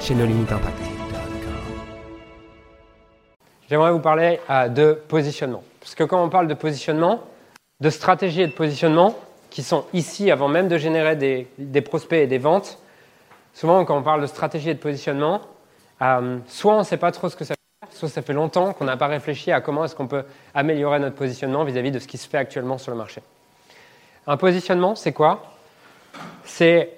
chez nos limites impact. J'aimerais vous parler euh, de positionnement. Parce que quand on parle de positionnement, de stratégie et de positionnement, qui sont ici avant même de générer des, prospects et des ventes, souvent quand on parle de stratégie et de positionnement, euh, soit on ne sait pas trop ce que ça dire, soit ça fait longtemps qu'on n'a pas réfléchi à comment est-ce qu'on peut améliorer notre positionnement vis-à-vis de ce qui se fait actuellement sur le marché. Un positionnement, c'est quoi? C'est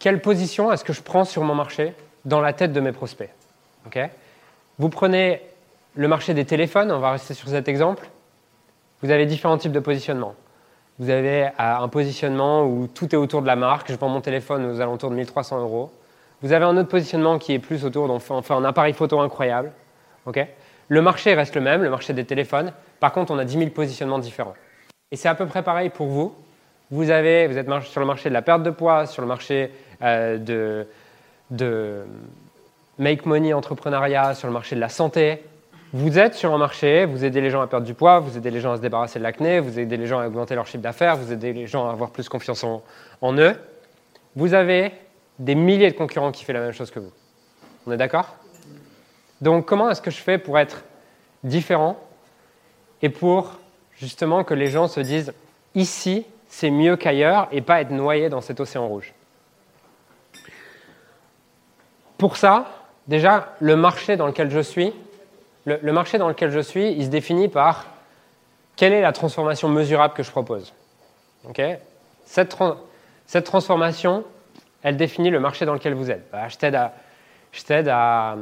quelle position est-ce que je prends sur mon marché dans la tête de mes prospects? Vous prenez le marché des téléphones, on va rester sur cet exemple. Vous avez différents types de positionnement. Vous avez euh, un positionnement où tout est autour de la marque. Je vends mon téléphone aux alentours de 1300 euros. Vous avez un autre positionnement qui est plus autour fait un appareil photo incroyable. le marché reste le même, le marché des téléphones. Par contre, on a 10 000 positionnements différents. Et c'est à peu près pareil pour vous. Vous, avez, vous êtes sur le marché de la perte de poids, sur le marché de, de make money entrepreneuriat, sur le marché de la santé. Vous êtes sur un marché, vous aidez les gens à perdre du poids, vous aidez les gens à se débarrasser de l'acné, vous aidez les gens à augmenter leur chiffre d'affaires, vous aidez les gens à avoir plus confiance en, en, eux. Vous avez des milliers de concurrents qui font la même chose que vous. On est d'accord? Donc comment est-ce que je fais pour être différent et pour justement que les gens se disent ici c'est mieux qu'ailleurs et pas être noyé dans cet océan rouge? Pour ça, déjà, le marché dans lequel je suis, le, marché dans lequel je suis, il se définit par quelle est la transformation mesurable que je propose. cette, cette, transformation, elle définit le marché dans lequel vous êtes. Bah, je t'aide à,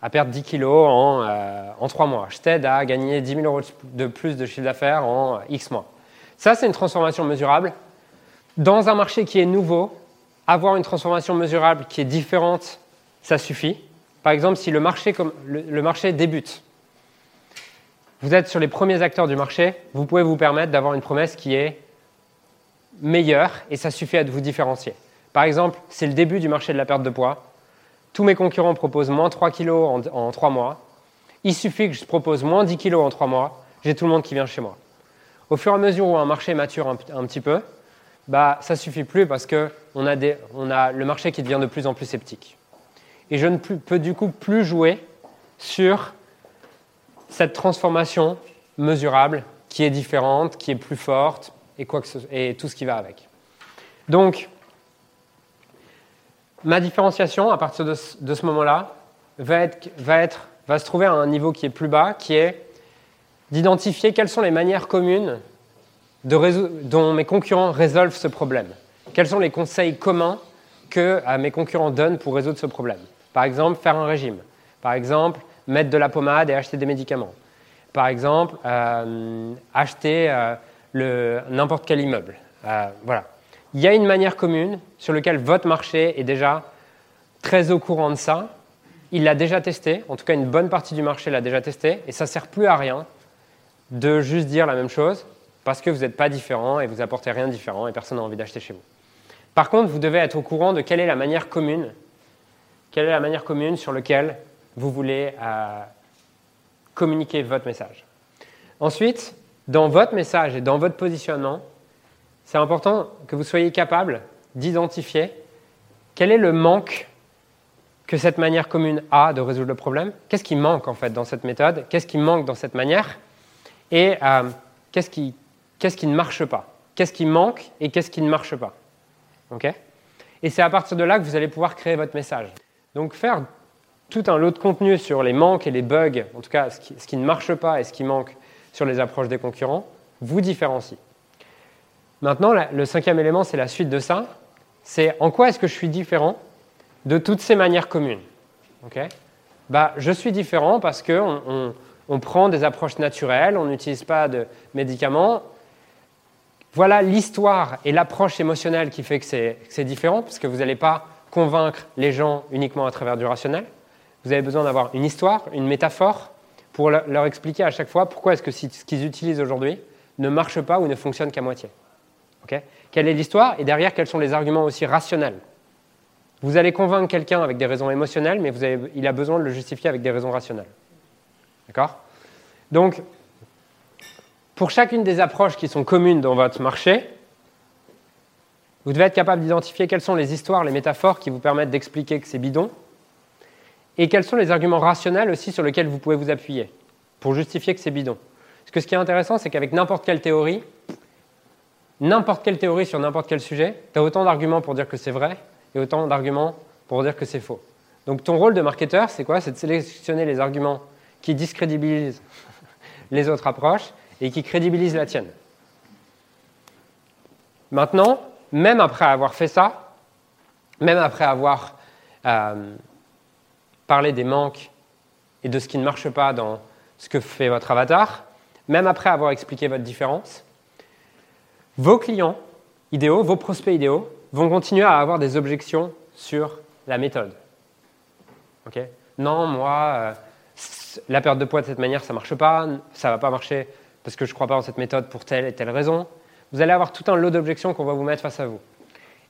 à, perdre 10 kilos en, euh, en 3 mois. Je t'aide à gagner 10 000 euros de plus de chiffre d'affaires en X mois. Ça, c'est une transformation mesurable. Dans un marché qui est nouveau, avoir une transformation mesurable qui est différente, ça suffit. Par exemple, si le marché, débute, vous êtes sur les premiers acteurs du marché, vous pouvez vous permettre d'avoir une promesse qui est meilleure et ça suffit à vous différencier. Par exemple, c'est le début du marché de la perte de poids. Tous mes concurrents proposent moins 3 kg en, en 3 mois. Il suffit que je propose moins 10 kg en 3 mois, j'ai tout le monde qui vient chez moi. Au fur et à mesure où un marché mature un petit peu, bah, ça suffit plus parce qu'on a, le marché qui devient de plus en plus sceptique. Et je ne peux du coup plus jouer sur cette transformation mesurable qui est différente, qui est plus forte et, tout ce qui va avec. Donc, ma différenciation à partir de ce, moment-là va se trouver à un niveau qui est plus bas, qui est d'identifier quelles sont les manières communes dont mes concurrents résolvent ce problème Quels sont les conseils communs que euh, mes concurrents donnent pour résoudre ce problème? Par exemple, faire un régime. Par exemple, mettre de la pommade et acheter des médicaments. Par exemple, euh, acheter euh, n'importe quel immeuble. voilà. Il y a une manière commune sur laquelle votre marché est déjà très au courant de ça. Il l'a déjà testé, en tout cas une bonne partie du marché l'a déjà testé, et ça ne sert plus à rien de juste dire la même chose parce que vous n'êtes pas différent et vous apportez rien de différent et personne n'a envie d'acheter chez vous. Par contre, vous devez être au courant de quelle est la manière commune, quelle est la manière commune sur laquelle vous voulez euh, communiquer votre message. Ensuite, dans votre message et dans votre positionnement, c'est important que vous soyez capable d'identifier quel est le manque que cette manière commune a de résoudre le problème. Qu'est-ce qui manque en fait dans cette méthode? Qu'est-ce qui manque dans cette manière? Et euh, qu'est-ce qui, qu'est-ce qui ne marche pas, qu'est-ce qui manque et qu'est-ce qui ne marche pas? et c'est à partir de là que vous allez pouvoir créer votre message. Donc faire tout un lot de contenu sur les manques et les bugs, en tout cas ce qui, ne marche pas et ce qui manque sur les approches des concurrents, vous différencie. Maintenant, le cinquième élément, c'est la suite de ça. C'est en quoi est-ce que je suis différent de toutes ces manières communes? Bah, Je suis différent parce qu'on on prend des approches naturelles, on n'utilise pas de médicaments, voilà l'histoire et l'approche émotionnelle qui fait que c'est différent, parce que vous n'allez pas convaincre les gens uniquement à travers du rationnel. Vous avez besoin d'avoir une histoire, une métaphore, pour leur expliquer à chaque fois pourquoi est-ce que ce qu'ils utilisent aujourd'hui ne marche pas ou ne fonctionne qu'à moitié. Quelle est l'histoire Et derrière, quels sont les arguments aussi rationnels? Vous allez convaincre quelqu'un avec des raisons émotionnelles, mais il a besoin de le justifier avec des raisons rationnelles. D'accord? Donc, pour chacune des approches qui sont communes dans votre marché, vous devez être capable d'identifier quelles sont les histoires, les métaphores qui vous permettent d'expliquer que c'est bidon, et quels sont les arguments rationnels aussi sur lesquels vous pouvez vous appuyer pour justifier que c'est bidon. Parce que ce qui est intéressant, c'est qu'avec n'importe quelle théorie, n'importe quelle théorie sur n'importe quel sujet, tu as autant d'arguments pour dire que c'est vrai et autant d'arguments pour dire que c'est faux. Donc ton rôle de marketeur, c'est quoi? C'est de sélectionner les arguments qui discrédibilisent les autres approches et qui crédibilisent la tienne. Maintenant, même après avoir fait ça, même après avoir euh, parlé des manques et de ce qui ne marche pas dans ce que fait votre avatar, même après avoir expliqué votre différence, vos clients idéaux, vos prospects idéaux, vont continuer à avoir des objections sur la méthode. non, moi, euh, la perte de poids de cette manière, ça ne marche pas, ça ne va pas marcher parce que je ne crois pas en cette méthode pour telle et telle raison. Vous allez avoir tout un lot d'objections qu'on va vous mettre face à vous.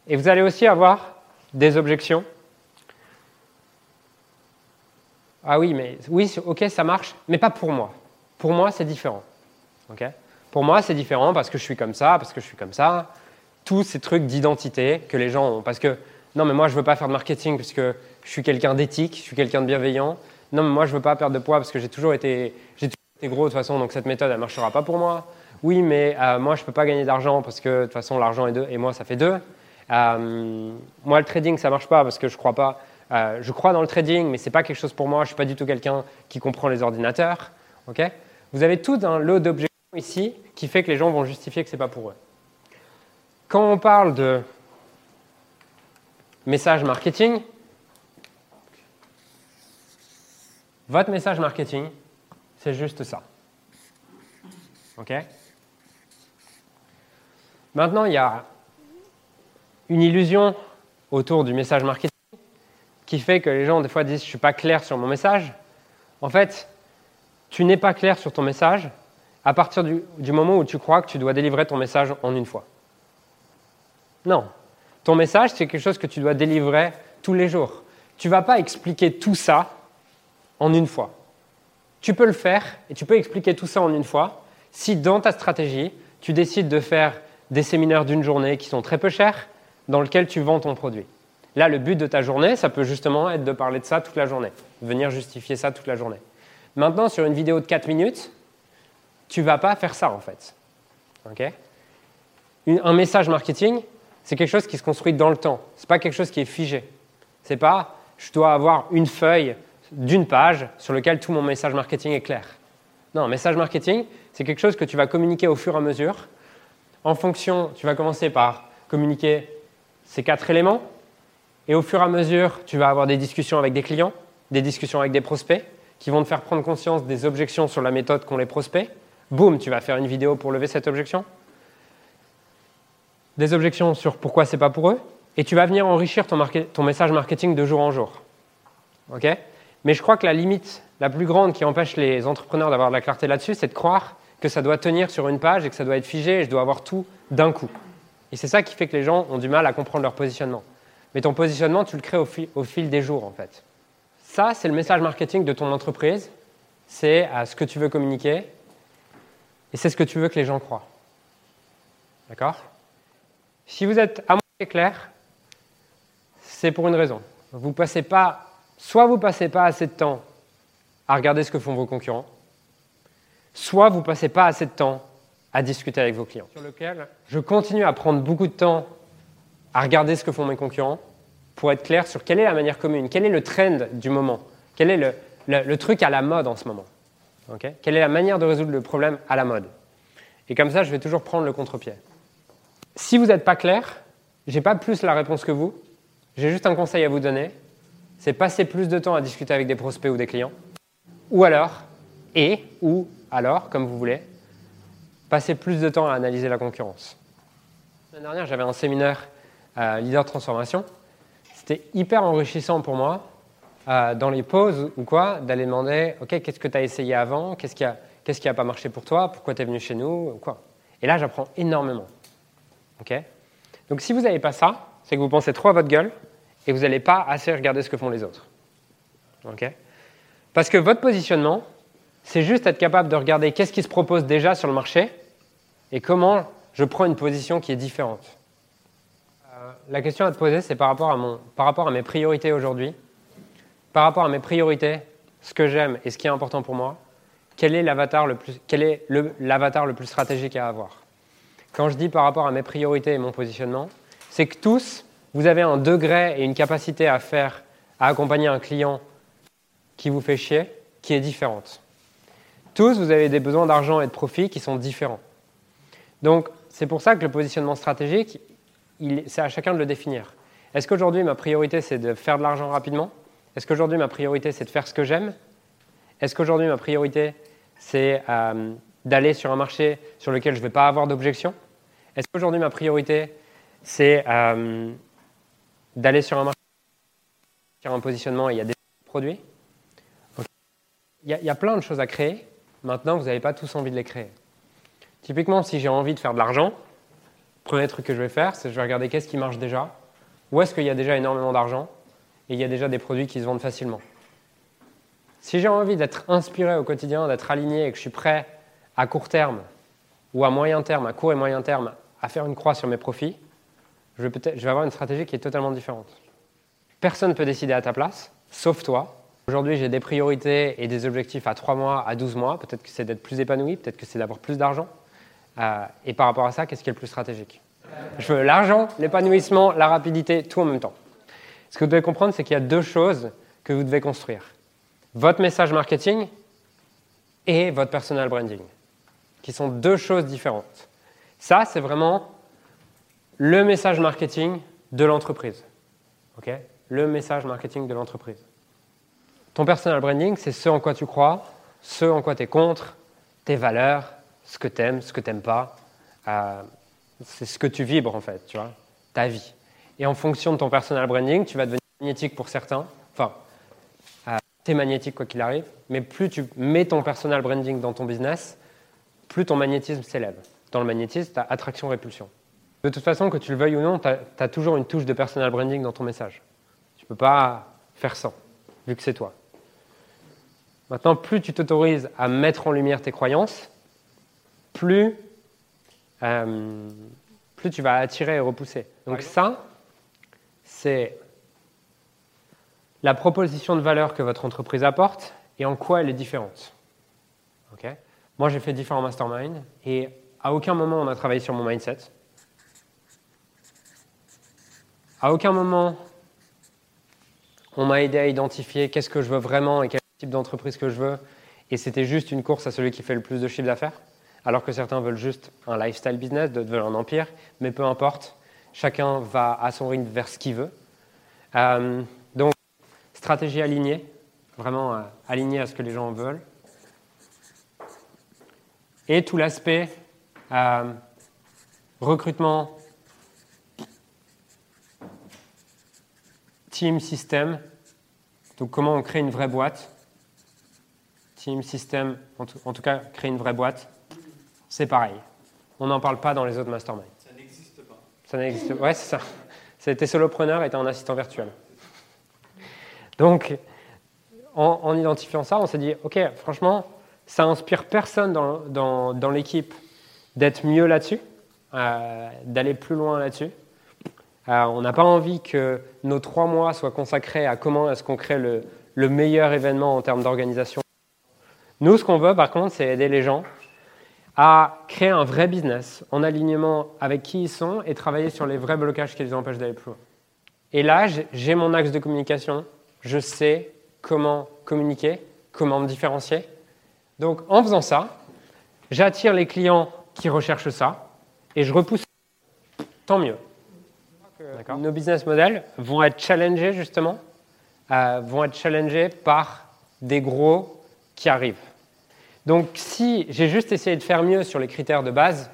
Et vous allez aussi avoir des objections. Ah oui, mais oui, ok, ça marche, mais pas pour moi. Pour moi, c'est différent. pour moi, c'est différent parce que je suis comme ça, parce que je suis comme ça. Tous ces trucs d'identité que les gens ont. Parce que, non, mais moi, je ne veux pas faire de marketing parce que je suis quelqu'un d'éthique, je suis quelqu'un de bienveillant. Non, mais moi, je ne veux pas perdre de poids parce que j'ai toujours été, gros de toute façon, donc cette méthode, elle ne marchera pas pour moi. Oui, mais euh, moi, je ne peux pas gagner d'argent parce que de toute façon, l'argent est deux et moi, ça fait deux. Euh, moi, le trading, ça ne marche pas parce que je crois pas. Euh, je crois dans le trading, mais ce n'est pas quelque chose pour moi. Je ne suis pas du tout quelqu'un qui comprend les ordinateurs. Ok? Vous avez tout un lot d'objections ici qui fait que les gens vont justifier que ce n'est pas pour eux. Quand on parle de message marketing, votre message marketing, c'est juste ça. OK? Maintenant, il y a une illusion autour du message marketing qui fait que les gens, des fois, disent Je ne suis pas clair sur mon message. En fait, tu n'es pas clair sur ton message à partir du, du, moment où tu crois que tu dois délivrer ton message en une fois. Non. Ton message, c'est quelque chose que tu dois délivrer tous les jours. Tu ne vas pas expliquer tout ça en une fois. Tu peux le faire et tu peux expliquer tout ça en une fois si dans ta stratégie, tu décides de faire des séminaires d'une journée qui sont très peu chers, dans lesquels tu vends ton produit. Là, le but de ta journée, ça peut justement être de parler de ça toute la journée, venir justifier ça toute la journée. Maintenant, sur une vidéo de 4 minutes, tu vas pas faire ça en fait. un message marketing, c'est quelque chose qui se construit dans le temps. Ce n'est pas quelque chose qui est figé. C'est pas je dois avoir une feuille d'une page sur lequel tout mon message marketing est clair. Non, message marketing, c'est quelque chose que tu vas communiquer au fur et à mesure. En fonction, tu vas commencer par communiquer ces quatre éléments, et au fur et à mesure, tu vas avoir des discussions avec des clients, des discussions avec des prospects, qui vont te faire prendre conscience des objections sur la méthode qu'ont les prospects. Boum, tu vas faire une vidéo pour lever cette objection. Des objections sur pourquoi c'est pas pour eux, et tu vas venir enrichir ton, ton message marketing de jour en jour. OK? Mais je crois que la limite la plus grande qui empêche les entrepreneurs d'avoir de la clarté là-dessus, c'est de croire que ça doit tenir sur une page et que ça doit être figé et je dois avoir tout d'un coup. Et c'est ça qui fait que les gens ont du mal à comprendre leur positionnement. Mais ton positionnement, tu le crées au, fil des jours, en fait. Ça, c'est le message marketing de ton entreprise. C'est à ce que tu veux communiquer. Et c'est ce que tu veux que les gens croient. D'accord? Si vous êtes à moitié clair, c'est pour une raison. Vous ne passez pas soit vous ne passez pas assez de temps à regarder ce que font vos concurrents, soit vous ne passez pas assez de temps à discuter avec vos clients. Sur lequel je continue à prendre beaucoup de temps à regarder ce que font mes concurrents pour être clair sur quelle est la manière commune, quel est le trend du moment, quel est le, truc à la mode en ce moment. quelle est la manière de résoudre le problème à la mode? Et comme ça, je vais toujours prendre le contre-pied. Si vous n'êtes pas clair, je n'ai pas plus la réponse que vous, j'ai juste un conseil à vous donner, c'est passer plus de temps à discuter avec des prospects ou des clients, ou alors, et, ou alors, comme vous voulez, passer plus de temps à analyser la concurrence. L'année dernière, j'avais un séminaire euh, leader transformation. c'était hyper enrichissant pour moi, euh, dans les pauses ou quoi, d'aller demander Ok, qu'est-ce que tu as essayé avant? Qu'est-ce qui n'a pas marché pour toi? Pourquoi tu es venu chez nous? Quoi. Et là, j'apprends énormément. Ok? Donc, si vous n'avez pas ça, c'est que vous pensez trop à votre gueule et vous n'allez pas assez regarder ce que font les autres. Parce que votre positionnement, c'est juste être capable de regarder qu'est-ce qui se propose déjà sur le marché et comment je prends une position qui est différente. Euh, la question à te poser, c'est par, rapport à par rapport à mes priorités aujourd'hui, par rapport à mes priorités, ce que j'aime et ce qui est important pour moi, quel est l'avatar le plus, quel est l'avatar le plus stratégique à avoir? Quand je dis par rapport à mes priorités et mon positionnement, c'est que tous, vous avez un degré et une capacité à faire, à accompagner un client qui vous fait chier, qui est différente. Tous, vous avez des besoins d'argent et de profit qui sont différents. Donc, c'est pour ça que le positionnement stratégique, c'est à chacun de le définir. Est-ce qu'aujourd'hui, ma priorité, c'est de faire de l'argent rapidement? Est-ce qu'aujourd'hui, ma priorité, c'est de faire ce que j'aime? Est-ce qu'aujourd'hui, ma priorité, c'est euh, d'aller sur un marché sur lequel je ne vais pas avoir d'objection? Est-ce qu'aujourd'hui, ma priorité, c'est euh, d'aller sur un marché sur un positionnement et il y a des produits il, y a, plein de choses à créer. Maintenant, vous n'avez pas tous envie de les créer. Typiquement, si j'ai envie de faire de l'argent, le premier truc que je vais faire, c'est que je vais regarder qu'est-ce qui marche déjà, où est-ce qu'il y a déjà énormément d'argent, et il y a déjà des produits qui se vendent facilement. Si j'ai envie d'être inspiré au quotidien, d'être aligné et que je suis prêt à court terme ou à moyen terme, à court et moyen terme, à faire une croix sur mes profits, je vais, avoir une stratégie qui est totalement différente. Personne ne peut décider à ta place, sauf toi. Aujourd'hui, j'ai des priorités et des objectifs à 3 mois, à 12 mois. Peut-être que c'est d'être plus épanoui, peut-être que c'est d'avoir plus d'argent. Euh, et par rapport à ça, qu'est-ce qui est le plus stratégique? Je veux l'argent, l'épanouissement, la rapidité, tout en même temps. Ce que vous devez comprendre, c'est qu'il y a deux choses que vous devez construire. Votre message marketing et votre personal branding, qui sont deux choses différentes. Ça, c'est vraiment le message marketing de l'entreprise. le message marketing de l'entreprise. Ton personal branding, c'est ce en quoi tu crois, ce en quoi tu es contre, tes valeurs, ce que tu aimes, ce que tu n'aimes pas. Euh, c'est ce que tu vibres en fait, tu vois, ta vie. Et en fonction de ton personal branding, tu vas devenir magnétique pour certains. Enfin, euh, tu es magnétique quoi qu'il arrive, mais plus tu mets ton personal branding dans ton business, plus ton magnétisme s'élève. Dans le magnétisme, tu as attraction-répulsion. De toute façon, que tu le veuilles ou non, tu as, toujours une touche de personal branding dans ton message. Tu ne peux pas faire sans, vu que c'est toi. Maintenant, plus tu t'autorises à mettre en lumière tes croyances, plus, euh, plus tu vas attirer et repousser. Donc ça, c'est la proposition de valeur que votre entreprise apporte et en quoi elle est différente. Moi, j'ai fait différents masterminds et à aucun moment on a travaillé sur mon mindset. À aucun moment, on m'a aidé à identifier qu'est-ce que je veux vraiment et quel type d'entreprise que je veux. Et c'était juste une course à celui qui fait le plus de chiffre d'affaires. Alors que certains veulent juste un lifestyle business, d'autres veulent un empire. Mais peu importe, chacun va à son rythme vers ce qu'il veut. Euh, donc, stratégie alignée, vraiment euh, alignée à ce que les gens veulent. Et tout l'aspect euh, recrutement, team, système. Donc comment on crée une vraie boîte? Team, système, en tout, cas créer une vraie boîte. C'est pareil. On n'en parle pas dans les autres masterminds. Ça n'existe pas. Ça n'existe pas. Ouais, c'est ça. C'était solopreneur et était un assistant virtuel. Donc, en, identifiant ça, on s'est dit, OK, franchement, ça inspire personne dans, dans l'équipe d'être mieux là-dessus, euh, d'aller plus loin là-dessus. Euh, on n'a pas envie que nos trois mois soient consacrés à comment est-ce qu'on crée le, meilleur événement en termes d'organisation. Nous, ce qu'on veut, par contre, c'est aider les gens à créer un vrai business en alignement avec qui ils sont et travailler sur les vrais blocages qui les empêchent d'aller plus loin. Et là, j'ai mon axe de communication. Je sais comment communiquer, comment me différencier. Donc, en faisant ça, j'attire les clients qui recherchent ça et je repousse. Tant mieux. Nos business models vont être challengés justement, euh, vont être challengés par des gros qui arrivent. Donc si j'ai juste essayé de faire mieux sur les critères de base,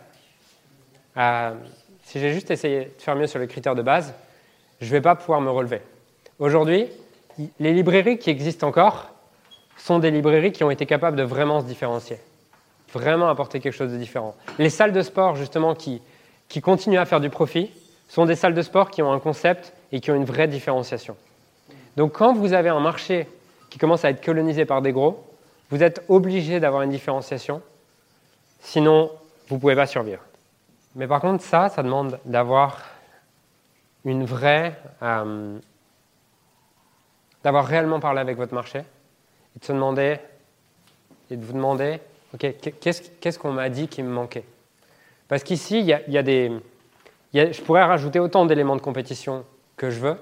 euh, si j'ai juste essayé de faire mieux sur les critères de base, je ne vais pas pouvoir me relever. Aujourd'hui, les librairies qui existent encore sont des librairies qui ont été capables de vraiment se différencier, vraiment apporter quelque chose de différent. Les salles de sport, justement, qui, qui continuent à faire du profit, sont des salles de sport qui ont un concept et qui ont une vraie différenciation. Donc quand vous avez un marché qui commence à être colonisé par des gros, vous êtes obligé d'avoir une différenciation, sinon vous ne pouvez pas survivre. Mais par contre, ça, ça demande d'avoir une vraie... Euh, d'avoir réellement parlé avec votre marché et de se demander, et de vous demander, OK, qu'est-ce qu'on m'a dit qui me manquait? Parce qu'ici, il y, a, des... je pourrais rajouter autant d'éléments de compétition que je veux,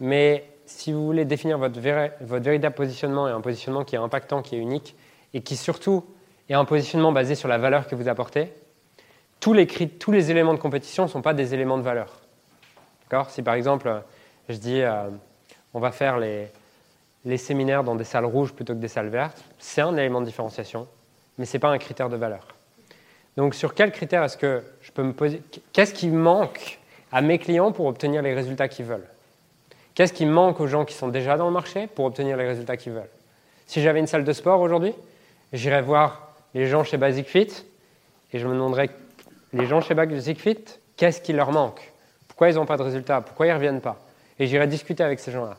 mais si vous voulez définir votre, véritable positionnement et un positionnement qui est impactant, qui est unique, et qui surtout est un positionnement basé sur la valeur que vous apportez, tous les, tous les éléments de compétition ne sont pas des éléments de valeur. Si par exemple, je dis euh, on va faire les, les, séminaires dans des salles rouges plutôt que des salles vertes, c'est un élément de différenciation, mais ce n'est pas un critère de valeur. Donc sur quel critère est-ce que je peux me poser Qu'est-ce qui manque à mes clients pour obtenir les résultats qu'ils veulent? Qu'est-ce qui manque aux gens qui sont déjà dans le marché pour obtenir les résultats qu'ils veulent? Si j'avais une salle de sport aujourd'hui, j'irais voir les gens chez Basic Fit et je me demanderais les gens chez Basic Fit, qu'est-ce qui leur manque? Pourquoi ils n'ont pas de résultats? Pourquoi ils ne reviennent pas? Et j'irai discuter avec ces gens-là.